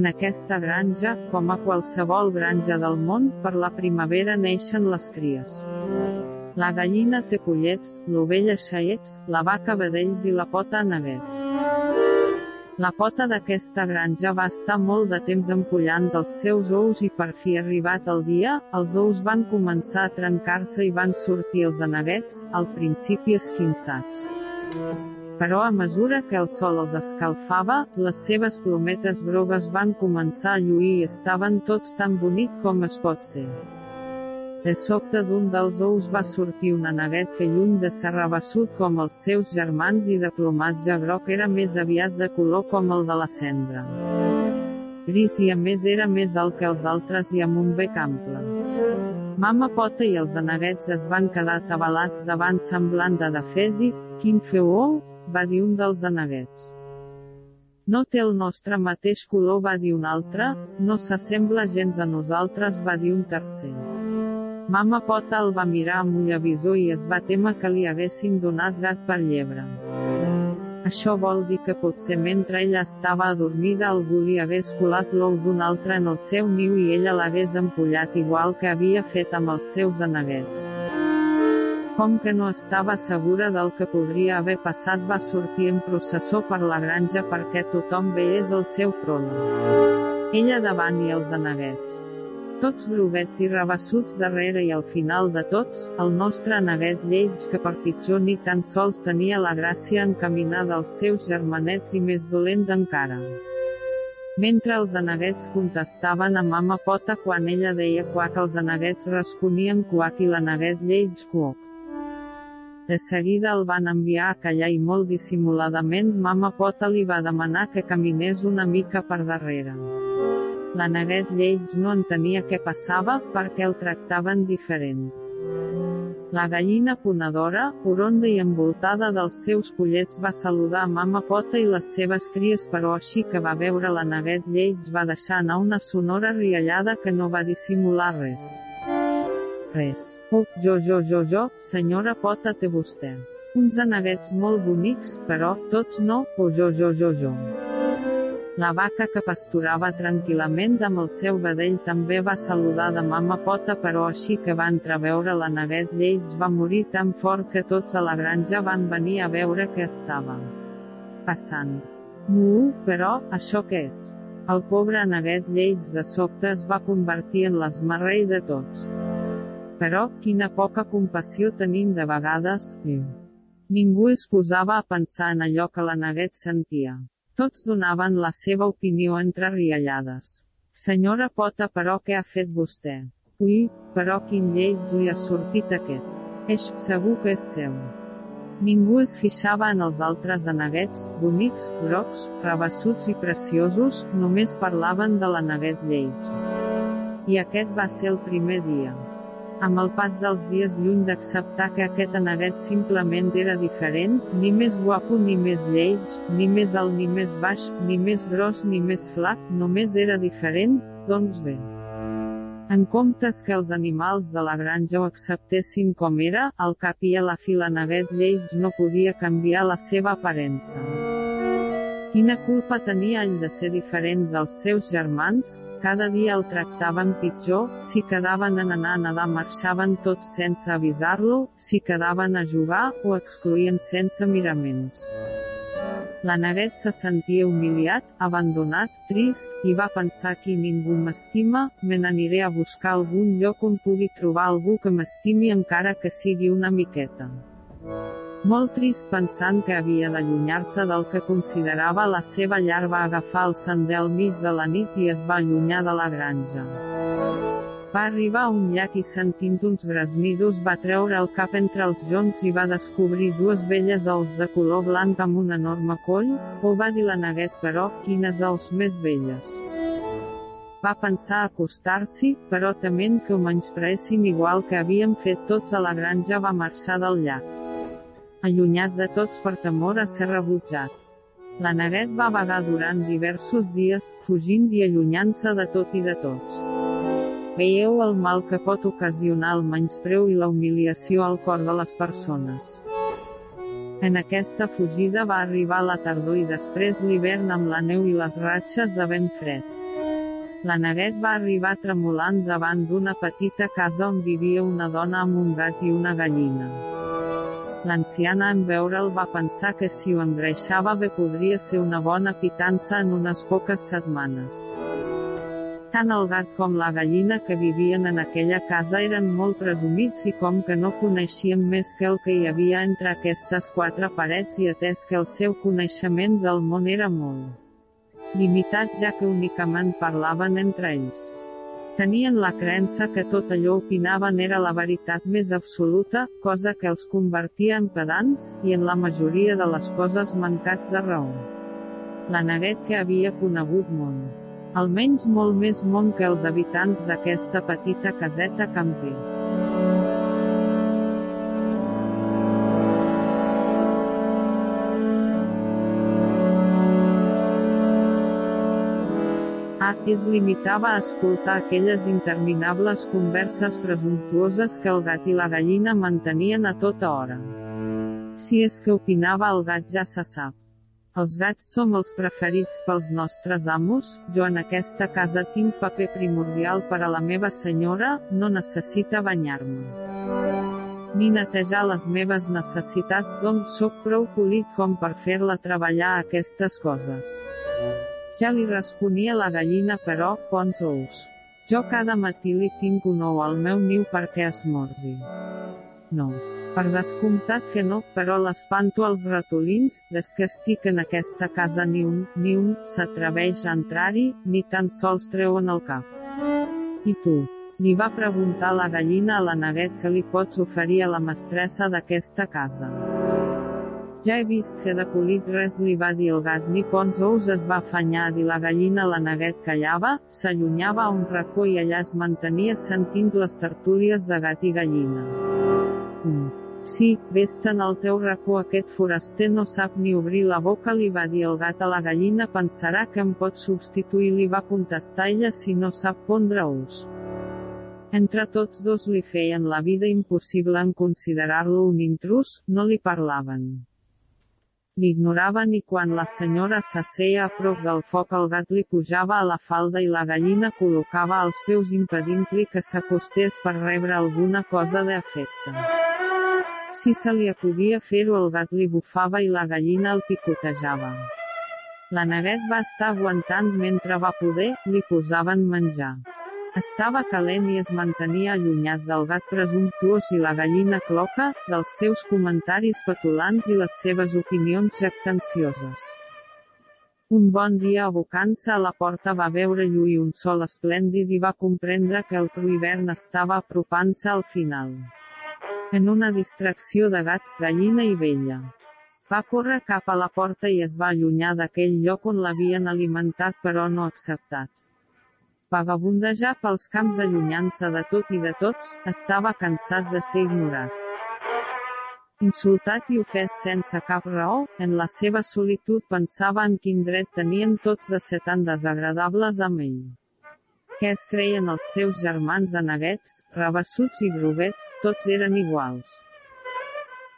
En aquesta granja, com a qualsevol granja del món, per la primavera neixen les cries. La gallina té pollets, l'ovella xaiets, la vaca vedells i la pota neguets. La pota d'aquesta granja va estar molt de temps empollant dels seus ous i per fi arribat el dia, els ous van començar a trencar-se i van sortir els aneguets, al principi esquinçats. Però a mesura que el sol els escalfava, les seves plometes grogues van començar a lluir i estaven tots tan bonic com es pot ser. De sobte d'un dels ous va sortir un aneguet que lluny de ser rabassut com els seus germans i de plomatge groc era més aviat de color com el de la cendra. Gris i a més era més alt que els altres i amb un bec ample. Mama Pota i els aneguets es van quedar atabalats davant semblant de defesi, quin feu ou, va dir un dels aneguets. No té el nostre mateix color va dir un altre, no s'assembla gens a nosaltres va dir un tercer. Mama Pota el va mirar amb ullavisor i es va témer que li haguessin donat gat per llebre. Això vol dir que potser mentre ella estava adormida algú li hagués colat l'ou d'un altre en el seu niu i ella l'hagués empollat igual que havia fet amb els seus aneguets. Com que no estava segura del que podria haver passat va sortir en processó per la granja perquè tothom veiés el seu prona. Ella davant i els aneguets tots groguets i rabassuts darrere i al final de tots, el nostre neguet lleig que per pitjor ni tan sols tenia la gràcia encaminada als seus germanets i més dolent encara. Mentre els aneguets contestaven a mama pota quan ella deia quac els aneguets responien quac i l'aneguet lleig quoc. De seguida el van enviar a callar i molt dissimuladament mama pota li va demanar que caminés una mica per darrere. La neguet lleig no entenia què passava, perquè el tractaven diferent. La gallina ponedora, oronda i envoltada dels seus pollets va saludar mama Pota i les seves cries però així que va veure la neguet lleig va deixar anar una sonora riallada que no va dissimular res. Res. Oh, jo, jo, jo, jo, senyora Pota té vostè. Uns aneguets molt bonics, però, tots no, o oh, jo, jo, jo, jo. La vaca que pasturava tranquil·lament amb el seu vedell també va saludar de mama pota però així que va entreveure la neguet lleig va morir tan fort que tots a la granja van venir a veure què estava passant. Mu, però, això què és? El pobre neguet lleig de sobte es va convertir en l'esmarrell de tots. Però, quina poca compassió tenim de vegades, eh? Ningú es posava a pensar en allò que la neguet sentia. Tots donaven la seva opinió entre riallades. Senyora Pota però què ha fet vostè? Ui, però quin lleig li ha sortit aquest. És segur que és seu. Ningú es fixava en els altres aneguets, bonics, grocs, rebassuts i preciosos, només parlaven de l'aneguet lleig. I aquest va ser el primer dia. Amb el pas dels dies lluny d'acceptar que aquest aneguet simplement era diferent, ni més guapo ni més lleig, ni més alt ni més baix, ni més gros ni més flac, només era diferent, doncs bé. En comptes que els animals de la granja ho acceptessin com era, al cap i a la fi l'aneguet lleig no podia canviar la seva aparença. Quina culpa tenia ell de ser diferent dels seus germans? Cada dia el tractaven pitjor, si quedaven en anar a nedar marxaven tots sense avisar-lo, si quedaven a jugar, o excluïen sense miraments. La neguet se sentia humiliat, abandonat, trist, i va pensar que ningú m'estima, me n'aniré a buscar algun lloc on pugui trobar algú que m'estimi encara que sigui una miqueta. Molt trist pensant que havia d'allunyar-se del que considerava la seva llar va agafar el sender al mig de la nit i es va allunyar de la granja. Va arribar a un llac i sentint uns gresmidos va treure el cap entre els joncs i va descobrir dues velles aus de color blanc amb un enorme coll, o va dir la neguet però, quines aus més velles. Va pensar acostar-s'hi, però tement que ho menyspreessin igual que havien fet tots a la granja va marxar del llac allunyat de tots per temor a ser rebutjat. La neguet va vagar durant diversos dies, fugint i allunyant-se de tot i de tots. Veieu el mal que pot ocasionar el menyspreu i la humiliació al cor de les persones. En aquesta fugida va arribar la tardor i després l'hivern amb la neu i les ratxes de vent fred. La neguet va arribar tremolant davant d'una petita casa on vivia una dona amb un gat i una gallina. L'anciana en veure'l va pensar que si ho engreixava bé podria ser una bona pitança en unes poques setmanes. Tant el gat com la gallina que vivien en aquella casa eren molt presumits i com que no coneixien més que el que hi havia entre aquestes quatre parets i atès que el seu coneixement del món era molt limitat ja que únicament parlaven entre ells. Tenien la creença que tot allò opinaven era la veritat més absoluta, cosa que els convertia en pedants, i en la majoria de les coses mancats de raó. La neguet que havia conegut món. Almenys molt més món que els habitants d'aquesta petita caseta camper. Es limitava a escoltar aquelles interminables converses presumptuoses que el gat i la gallina mantenien a tota hora. Si és que opinava el gat ja se sap. Els gats som els preferits pels nostres amos, jo en aquesta casa tinc paper primordial per a la meva senyora, no necessita banyar-me. Ni netejar les meves necessitats doncs sóc prou polit com per fer-la treballar aquestes coses. Ja li responia la gallina però, pons ous. Jo cada matí li tinc un ou al meu niu perquè es morzi. No. Per descomptat que no, però l'espanto als ratolins, des que estic en aquesta casa ni un, ni un, s'atreveix a entrar-hi, ni tan sols treuen el cap. I tu? Li va preguntar la gallina a la neguet que li pots oferir a la mestressa d'aquesta casa. Ja he vist que de polit res li va dir el gat ni pons ous es va afanyar dir la gallina la neguet callava, s'allunyava a un racó i allà es mantenia sentint les tertúlies de gat i gallina. Mm. Sí, vés-te'n al teu racó aquest foraster no sap ni obrir la boca li va dir el gat a la gallina pensarà que em pot substituir li va contestar ella si no sap pondre ous. Entre tots dos li feien la vida impossible en considerar-lo un intrus, no li parlaven. L'ignoraven i quan la senyora s'asseia a prop del foc el gat li pujava a la falda i la gallina col·locava els peus impedint-li que s'acostés per rebre alguna cosa d'efecte. Si se li acudia fer-ho el gat li bufava i la gallina el picotejava. La neguet va estar aguantant mentre va poder, li posaven menjar. Estava calent i es mantenia allunyat del gat presumptuós i la gallina cloca, dels seus comentaris petulants i les seves opinions jactancioses. Un bon dia abocant-se a la porta va veure lluir un sol esplèndid i va comprendre que el cru hivern estava apropant-se al final. En una distracció de gat, gallina i vella. Va córrer cap a la porta i es va allunyar d'aquell lloc on l'havien alimentat però no acceptat. Vagabundejar pels camps allunyant-se de tot i de tots, estava cansat de ser ignorat. Insultat i ofès sense cap raó, en la seva solitud pensava en quin dret tenien tots de ser tan desagradables amb ell. Què es creien els seus germans de neguets, rabassuts i groguets, tots eren iguals.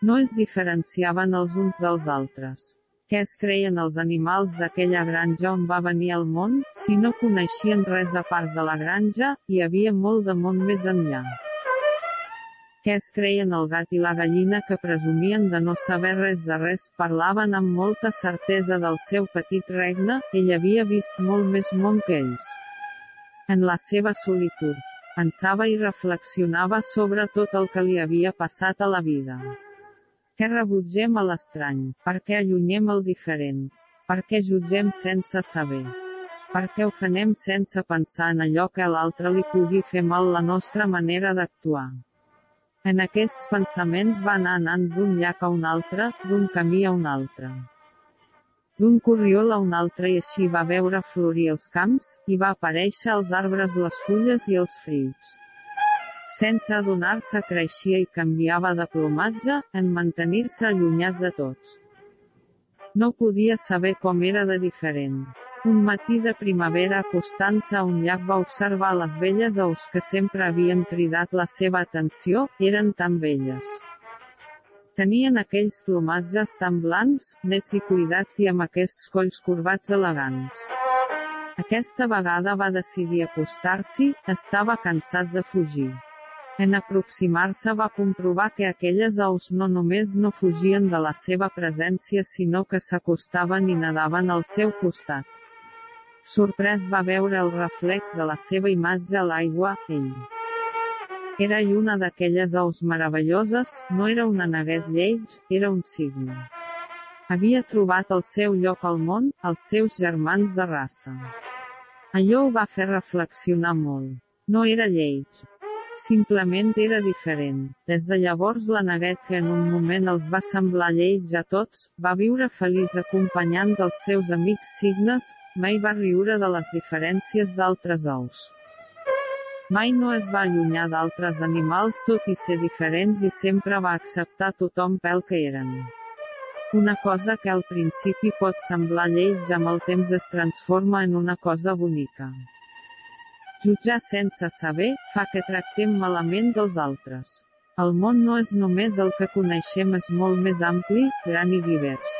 No es diferenciaven els uns dels altres. Què es creien els animals d'aquella granja on va venir al món, si no coneixien res a part de la granja, hi havia molt de món més enllà. Què es creien el gat i la gallina que presumien de no saber res de res, parlaven amb molta certesa del seu petit regne, ell havia vist molt més món que ells. En la seva solitud, pensava i reflexionava sobre tot el que li havia passat a la vida. Què rebutgem a l'estrany? Per què allunyem el diferent? Per què jutgem sense saber? Per què ofenem sense pensar en allò que a l'altre li pugui fer mal la nostra manera d'actuar? En aquests pensaments va anar anant d'un llac a un altre, d'un camí a un altre. D'un corriol a un altre i així va veure florir els camps, i va aparèixer els arbres les fulles i els frius. Sense adonar-se creixia i canviava de plomatge, en mantenir-se allunyat de tots. No podia saber com era de diferent. Un matí de primavera acostant-se a un llac va observar les velles aus que sempre havien cridat la seva atenció, eren tan velles. Tenien aquells plomatges tan blancs, nets i cuidats i amb aquests colls corbats elegants. Aquesta vegada va decidir acostar-s'hi, estava cansat de fugir. En aproximar-se va comprovar que aquelles aus no només no fugien de la seva presència sinó que s'acostaven i nadaven al seu costat. Sorprès va veure el reflex de la seva imatge a l'aigua, ell. Era una d'aquelles aus meravelloses, no era un aneguet lleig, era un signe. Havia trobat el seu lloc al món, els seus germans de raça. Allò ho va fer reflexionar molt. No era lleig. Simplement era diferent. Des de llavors la neguet que en un moment els va semblar lleig a tots, va viure feliç acompanyant dels seus amics signes, mai va riure de les diferències d'altres ous. Mai no es va allunyar d'altres animals tot i ser diferents i sempre va acceptar tothom pel que eren. Una cosa que al principi pot semblar lleig amb el temps es transforma en una cosa bonica. Jutjar sense saber, fa que tractem malament dels altres. El món no és només el que coneixem és molt més ampli, gran i divers.